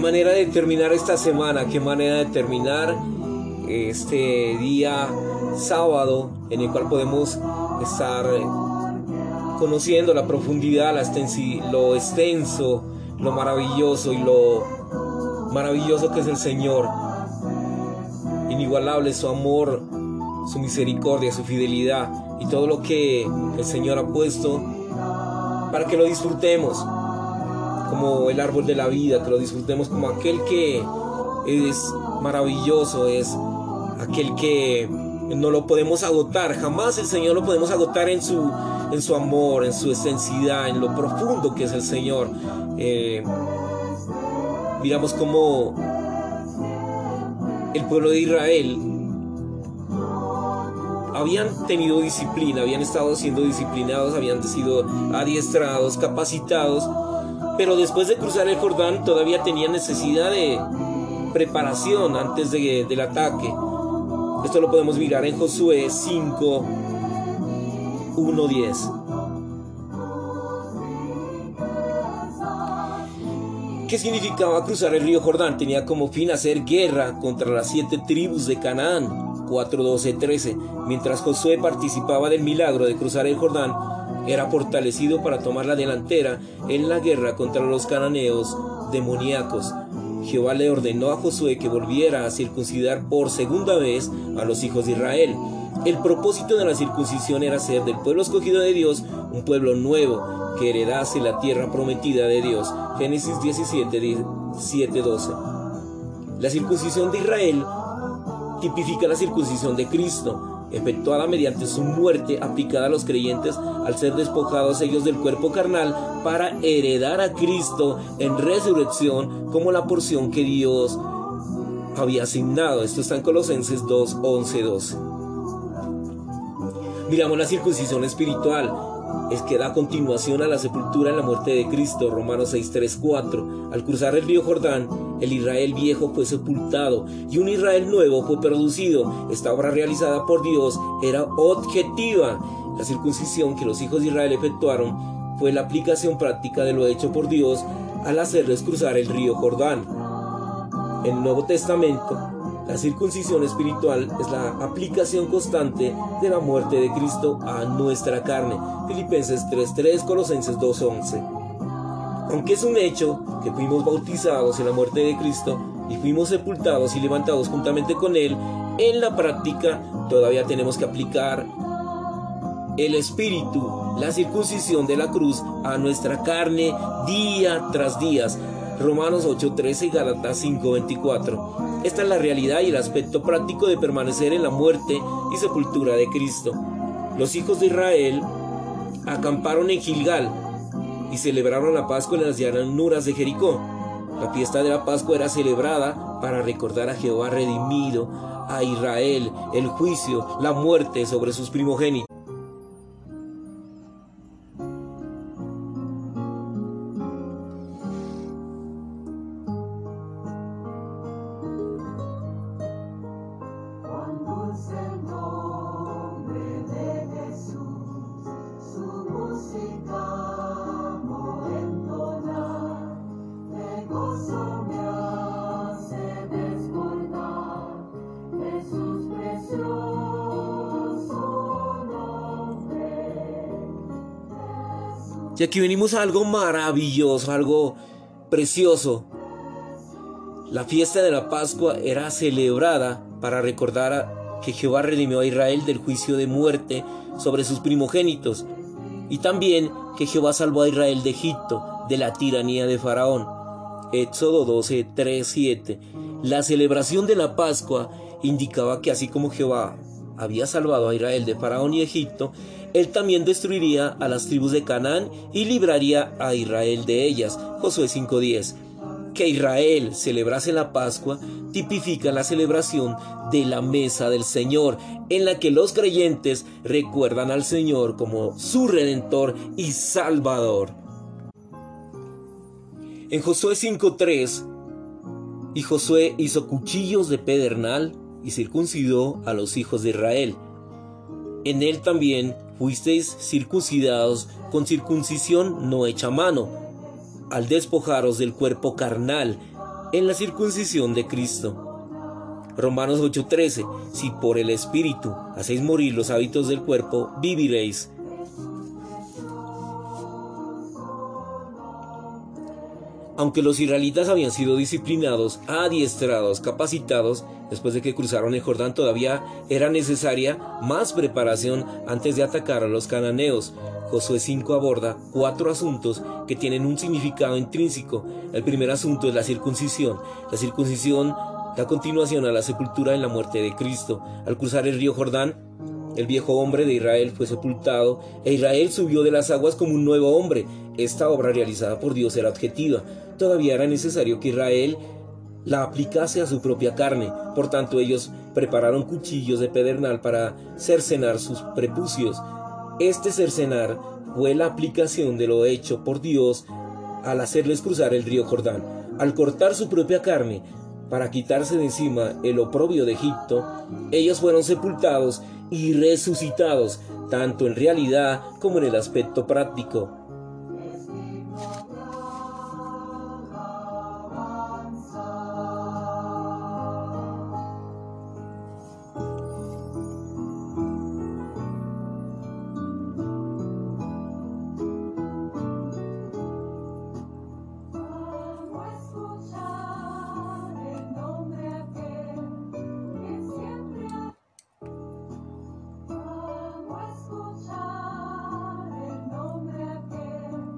Manera de terminar esta semana, qué manera de terminar este día sábado en el cual podemos estar conociendo la profundidad, la lo extenso, lo maravilloso y lo maravilloso que es el Señor. Inigualable su amor, su misericordia, su fidelidad y todo lo que el Señor ha puesto para que lo disfrutemos como el árbol de la vida, que lo disfrutemos como aquel que es maravilloso, es aquel que no lo podemos agotar, jamás el Señor lo podemos agotar en su, en su amor, en su esencialidad, en lo profundo que es el Señor. Eh, miramos como el pueblo de Israel habían tenido disciplina, habían estado siendo disciplinados, habían sido adiestrados, capacitados, pero después de cruzar el Jordán todavía tenían necesidad de preparación antes del ataque. Esto lo podemos mirar en Josué 5, 1, 10. ¿Qué significaba cruzar el río Jordán? Tenía como fin hacer guerra contra las siete tribus de Canaán, 4, 12, 13. Mientras Josué participaba del milagro de cruzar el Jordán, era fortalecido para tomar la delantera en la guerra contra los cananeos demoníacos. Jehová le ordenó a Josué que volviera a circuncidar por segunda vez a los hijos de Israel. El propósito de la circuncisión era ser del pueblo escogido de Dios un pueblo nuevo que heredase la tierra prometida de Dios. Génesis 17, 7, 12. La circuncisión de Israel tipifica la circuncisión de Cristo, efectuada mediante su muerte aplicada a los creyentes al ser despojados ellos del cuerpo carnal para heredar a Cristo en resurrección como la porción que Dios había asignado. Esto está en Colosenses 2, 11, 12. Miramos la circuncisión espiritual, es que da continuación a la sepultura en la muerte de Cristo, Romanos 6, 3, 4. Al cruzar el río Jordán, el Israel viejo fue sepultado y un Israel nuevo fue producido. Esta obra realizada por Dios era objetiva la circuncisión que los hijos de Israel efectuaron fue la aplicación práctica de lo hecho por Dios al hacerles cruzar el río Jordán. El Nuevo Testamento, la circuncisión espiritual es la aplicación constante de la muerte de Cristo a nuestra carne. Filipenses 3:3, Colosenses 2:11. Aunque es un hecho que fuimos bautizados en la muerte de Cristo y fuimos sepultados y levantados juntamente con Él, en la práctica todavía tenemos que aplicar el Espíritu, la circuncisión de la cruz a nuestra carne día tras día. Romanos 8:13 y Gálatas 5:24. Esta es la realidad y el aspecto práctico de permanecer en la muerte y sepultura de Cristo. Los hijos de Israel acamparon en Gilgal y celebraron la Pascua en las llanuras de Jericó. La fiesta de la Pascua era celebrada para recordar a Jehová redimido, a Israel, el juicio, la muerte sobre sus primogénitos. Y aquí venimos a algo maravilloso, algo precioso. La fiesta de la Pascua era celebrada para recordar que Jehová redimió a Israel del juicio de muerte sobre sus primogénitos y también que Jehová salvó a Israel de Egipto, de la tiranía de Faraón. Éxodo 12, 3, 7. La celebración de la Pascua indicaba que así como Jehová había salvado a Israel de Faraón y Egipto, él también destruiría a las tribus de Canaán y libraría a Israel de ellas. Josué 5:10. Que Israel celebrase la Pascua tipifica la celebración de la mesa del Señor, en la que los creyentes recuerdan al Señor como su redentor y salvador. En Josué 5:3, y Josué hizo cuchillos de pedernal y circuncidó a los hijos de Israel. En él también fuisteis circuncidados con circuncisión no hecha mano, al despojaros del cuerpo carnal en la circuncisión de Cristo. Romanos 8:13, si por el Espíritu hacéis morir los hábitos del cuerpo, viviréis. Aunque los israelitas habían sido disciplinados, adiestrados, capacitados, después de que cruzaron el Jordán todavía era necesaria más preparación antes de atacar a los cananeos. Josué 5 aborda cuatro asuntos que tienen un significado intrínseco. El primer asunto es la circuncisión. La circuncisión da continuación a la sepultura en la muerte de Cristo. Al cruzar el río Jordán, el viejo hombre de Israel fue sepultado e Israel subió de las aguas como un nuevo hombre. Esta obra realizada por Dios era objetiva. Todavía era necesario que Israel la aplicase a su propia carne. Por tanto, ellos prepararon cuchillos de pedernal para cercenar sus prepucios. Este cercenar fue la aplicación de lo hecho por Dios al hacerles cruzar el río Jordán. Al cortar su propia carne, para quitarse de encima el oprobio de Egipto, ellos fueron sepultados y resucitados, tanto en realidad como en el aspecto práctico.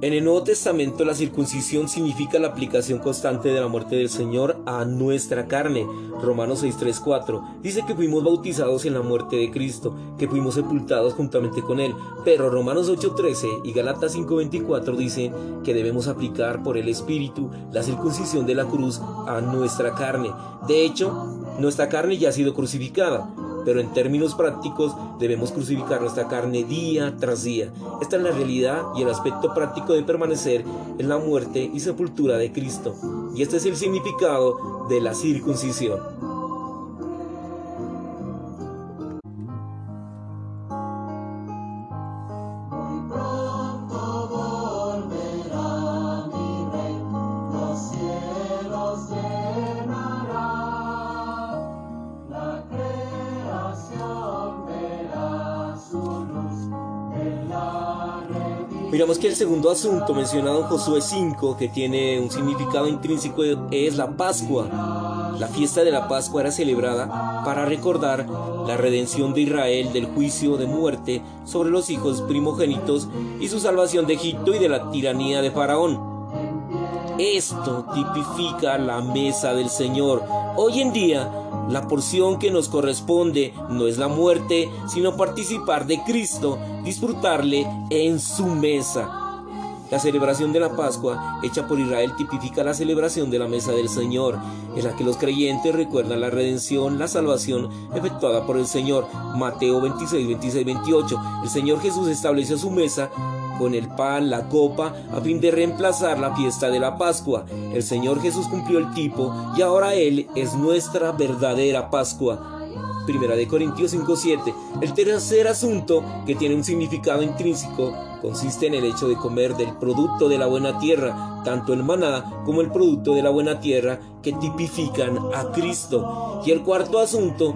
En el Nuevo Testamento la circuncisión significa la aplicación constante de la muerte del Señor a nuestra carne. Romanos 6.3.4 dice que fuimos bautizados en la muerte de Cristo, que fuimos sepultados juntamente con Él. Pero Romanos 8.13 y Galatas 5.24 dicen que debemos aplicar por el Espíritu la circuncisión de la cruz a nuestra carne. De hecho, nuestra carne ya ha sido crucificada pero en términos prácticos debemos crucificar nuestra carne día tras día. Esta es la realidad y el aspecto práctico de permanecer en la muerte y sepultura de Cristo. Y este es el significado de la circuncisión. Miramos que el segundo asunto mencionado en Josué 5, que tiene un significado intrínseco, es la Pascua. La fiesta de la Pascua era celebrada para recordar la redención de Israel del juicio de muerte sobre los hijos primogénitos y su salvación de Egipto y de la tiranía de Faraón. Esto tipifica la mesa del Señor. Hoy en día, la porción que nos corresponde no es la muerte, sino participar de Cristo, disfrutarle en su mesa. La celebración de la Pascua, hecha por Israel, tipifica la celebración de la mesa del Señor, en la que los creyentes recuerdan la redención, la salvación efectuada por el Señor. Mateo 26, 26, 28. El Señor Jesús estableció su mesa con el pan, la copa, a fin de reemplazar la fiesta de la Pascua. El Señor Jesús cumplió el tipo y ahora Él es nuestra verdadera Pascua. Primera de Corintios 5:7. El tercer asunto, que tiene un significado intrínseco, consiste en el hecho de comer del producto de la buena tierra, tanto el maná como el producto de la buena tierra que tipifican a Cristo. Y el cuarto asunto,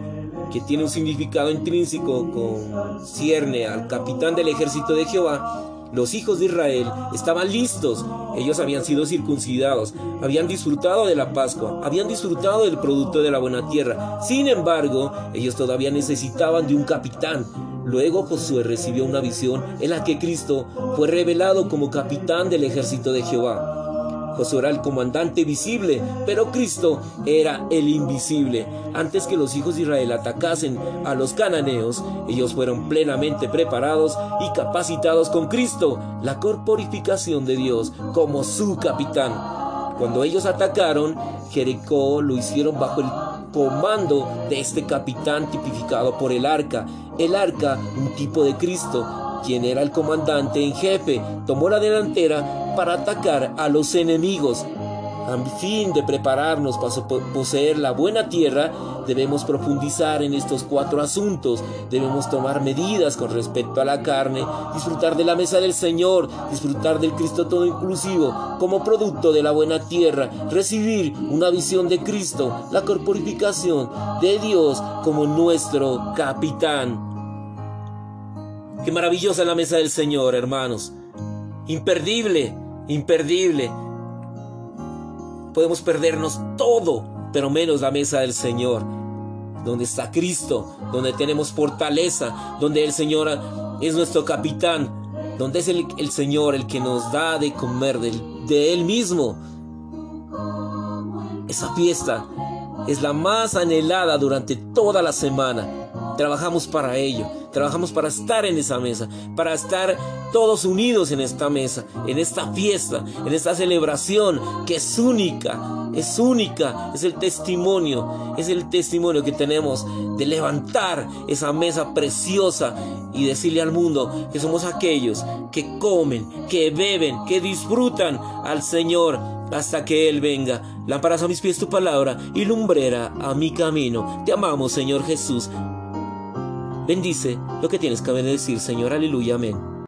que tiene un significado intrínseco, concierne al capitán del ejército de Jehová, los hijos de Israel estaban listos. Ellos habían sido circuncidados, habían disfrutado de la Pascua, habían disfrutado del producto de la buena tierra. Sin embargo, ellos todavía necesitaban de un capitán. Luego Josué recibió una visión en la que Cristo fue revelado como capitán del ejército de Jehová. Josué era el comandante visible, pero Cristo era el invisible. Antes que los hijos de Israel atacasen a los cananeos, ellos fueron plenamente preparados y capacitados con Cristo, la corporificación de Dios, como su capitán. Cuando ellos atacaron, Jericó lo hicieron bajo el comando de este capitán tipificado por el arca. El arca, un tipo de Cristo, quien era el comandante en jefe, tomó la delantera para atacar a los enemigos. A fin de prepararnos para poseer la buena tierra, debemos profundizar en estos cuatro asuntos, debemos tomar medidas con respecto a la carne, disfrutar de la mesa del Señor, disfrutar del Cristo todo inclusivo como producto de la buena tierra, recibir una visión de Cristo, la corporificación de Dios como nuestro capitán. Qué maravillosa la mesa del Señor, hermanos. Imperdible, imperdible. Podemos perdernos todo, pero menos la mesa del Señor. Donde está Cristo, donde tenemos fortaleza, donde el Señor es nuestro capitán, donde es el, Señor el que nos da de comer de, de Él mismo. Esa fiesta es la más anhelada durante toda la semana. Trabajamos para ello, trabajamos para estar en esa mesa, para estar todos unidos en esta mesa, en esta fiesta, en esta celebración que es única, es única, es el testimonio, es el testimonio que tenemos de levantar esa mesa preciosa y decirle al mundo que somos aquellos que comen, que beben, que disfrutan al Señor hasta que Él venga. Lámparas a mis pies tu palabra y lumbrera a mi camino. Te amamos, Señor Jesús. Bendice lo que tienes que decir, Señor. Aleluya. Amén.